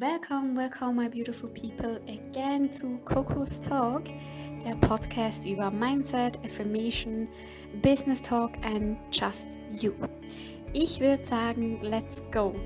Welcome, welcome, my beautiful people, again zu Coco's Talk, der Podcast über Mindset, Affirmation, Business Talk and Just You. Ich würde sagen, let's go.